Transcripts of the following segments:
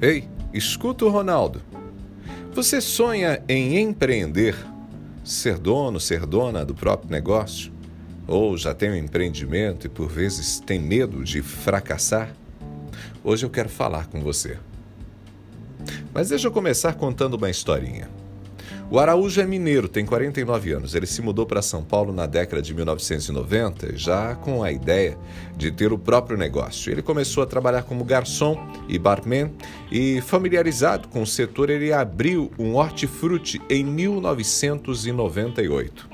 Ei, escuta o Ronaldo. Você sonha em empreender, ser dono, ser dona do próprio negócio? Ou já tem um empreendimento e por vezes tem medo de fracassar? Hoje eu quero falar com você. Mas deixa eu começar contando uma historinha. O Araújo é mineiro, tem 49 anos. Ele se mudou para São Paulo na década de 1990, já com a ideia de ter o próprio negócio. Ele começou a trabalhar como garçom e barman e, familiarizado com o setor, ele abriu um hortifruti em 1998.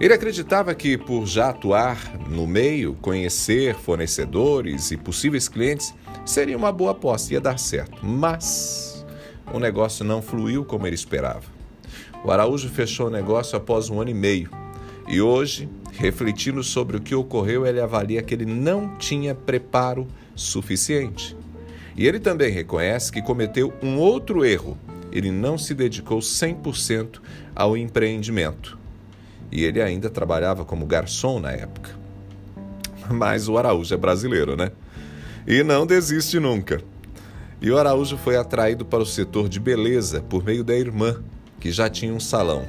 Ele acreditava que, por já atuar no meio, conhecer fornecedores e possíveis clientes, seria uma boa aposta, ia dar certo. Mas o negócio não fluiu como ele esperava. O Araújo fechou o negócio após um ano e meio e hoje, refletindo sobre o que ocorreu, ele avalia que ele não tinha preparo suficiente. E ele também reconhece que cometeu um outro erro. Ele não se dedicou 100% ao empreendimento. E ele ainda trabalhava como garçom na época. Mas o Araújo é brasileiro, né? E não desiste nunca. E o Araújo foi atraído para o setor de beleza por meio da irmã, que já tinha um salão.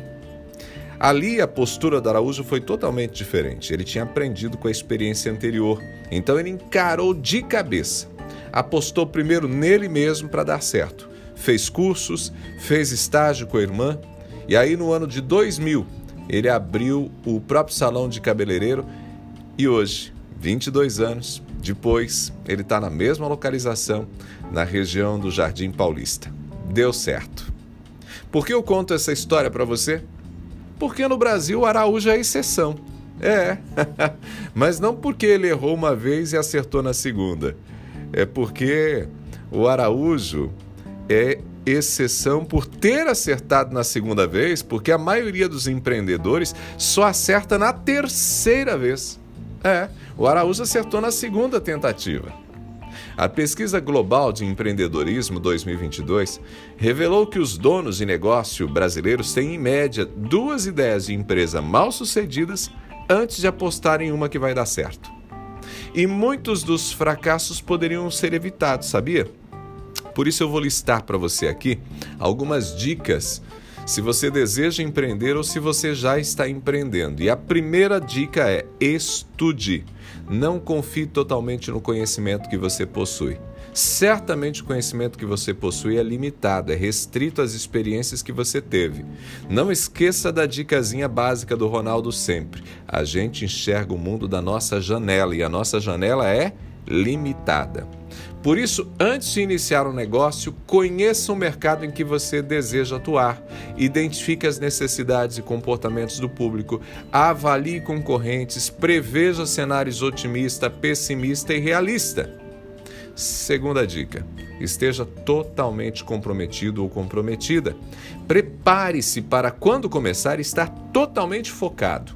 Ali a postura do Araújo foi totalmente diferente. Ele tinha aprendido com a experiência anterior, então ele encarou de cabeça. Apostou primeiro nele mesmo para dar certo. Fez cursos, fez estágio com a irmã, e aí no ano de 2000 ele abriu o próprio salão de cabeleireiro e hoje, 22 anos depois, ele está na mesma localização, na região do Jardim Paulista. Deu certo. Por que eu conto essa história para você? Porque no Brasil o Araújo é exceção. É, mas não porque ele errou uma vez e acertou na segunda. É porque o Araújo é exceção por ter acertado na segunda vez, porque a maioria dos empreendedores só acerta na terceira vez. É, o Araújo acertou na segunda tentativa. A pesquisa global de empreendedorismo 2022 revelou que os donos de negócio brasileiros têm, em média, duas ideias de empresa mal sucedidas antes de apostar em uma que vai dar certo. E muitos dos fracassos poderiam ser evitados, sabia? Por isso eu vou listar para você aqui algumas dicas se você deseja empreender ou se você já está empreendendo. E a primeira dica é estude. Não confie totalmente no conhecimento que você possui. Certamente o conhecimento que você possui é limitado, é restrito às experiências que você teve. Não esqueça da dicasinha básica do Ronaldo sempre. A gente enxerga o mundo da nossa janela e a nossa janela é limitada. Por isso, antes de iniciar um negócio, conheça o mercado em que você deseja atuar, identifique as necessidades e comportamentos do público, avalie concorrentes, preveja cenários otimista, pessimista e realista. Segunda dica: esteja totalmente comprometido ou comprometida. Prepare-se para, quando começar, estar totalmente focado.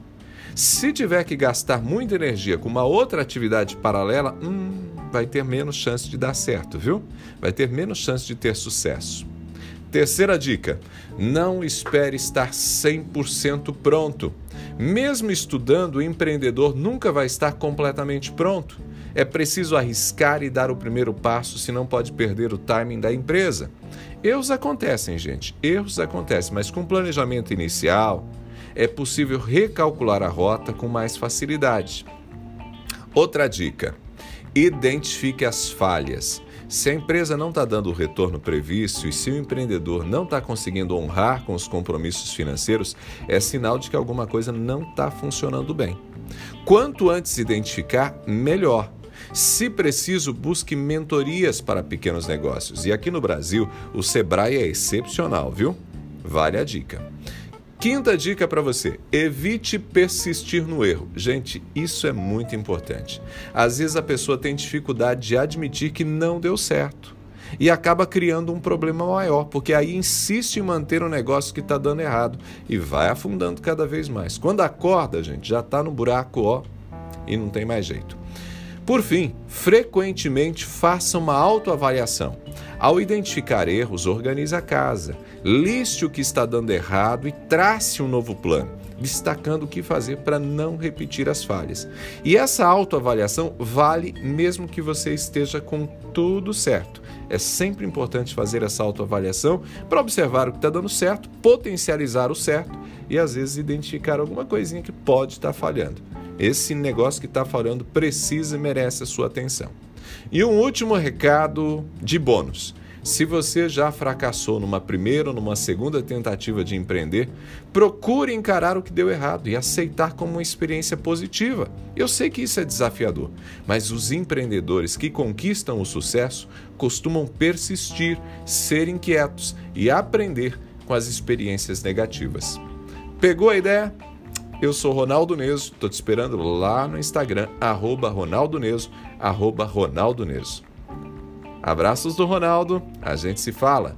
Se tiver que gastar muita energia com uma outra atividade paralela, hum, vai ter menos chance de dar certo, viu? Vai ter menos chance de ter sucesso. Terceira dica: não espere estar 100% pronto. Mesmo estudando, o empreendedor nunca vai estar completamente pronto. É preciso arriscar e dar o primeiro passo, senão pode perder o timing da empresa. Erros acontecem, gente, erros acontecem, mas com planejamento inicial é possível recalcular a rota com mais facilidade. Outra dica: Identifique as falhas. Se a empresa não está dando o retorno previsto e se o empreendedor não está conseguindo honrar com os compromissos financeiros, é sinal de que alguma coisa não está funcionando bem. Quanto antes identificar, melhor. Se preciso, busque mentorias para pequenos negócios. E aqui no Brasil, o Sebrae é excepcional, viu? Vale a dica. Quinta dica para você: evite persistir no erro. Gente, isso é muito importante. Às vezes a pessoa tem dificuldade de admitir que não deu certo e acaba criando um problema maior, porque aí insiste em manter um negócio que está dando errado e vai afundando cada vez mais. Quando acorda, gente, já está no buraco, ó, e não tem mais jeito. Por fim, frequentemente faça uma autoavaliação. Ao identificar erros, organize a casa, liste o que está dando errado e trace um novo plano. destacando o que fazer para não repetir as falhas. E essa autoavaliação vale mesmo que você esteja com tudo certo. É sempre importante fazer essa autoavaliação para observar o que está dando certo, potencializar o certo e às vezes identificar alguma coisinha que pode estar tá falhando. Esse negócio que está falhando precisa e merece a sua atenção. E um último recado de bônus. Se você já fracassou numa primeira ou numa segunda tentativa de empreender, procure encarar o que deu errado e aceitar como uma experiência positiva. Eu sei que isso é desafiador, mas os empreendedores que conquistam o sucesso costumam persistir, ser inquietos e aprender com as experiências negativas. Pegou a ideia? Eu sou Ronaldo Neso, estou te esperando lá no Instagram, arroba Ronaldo Neso, arroba Ronaldo Neso. Abraços do Ronaldo, a gente se fala.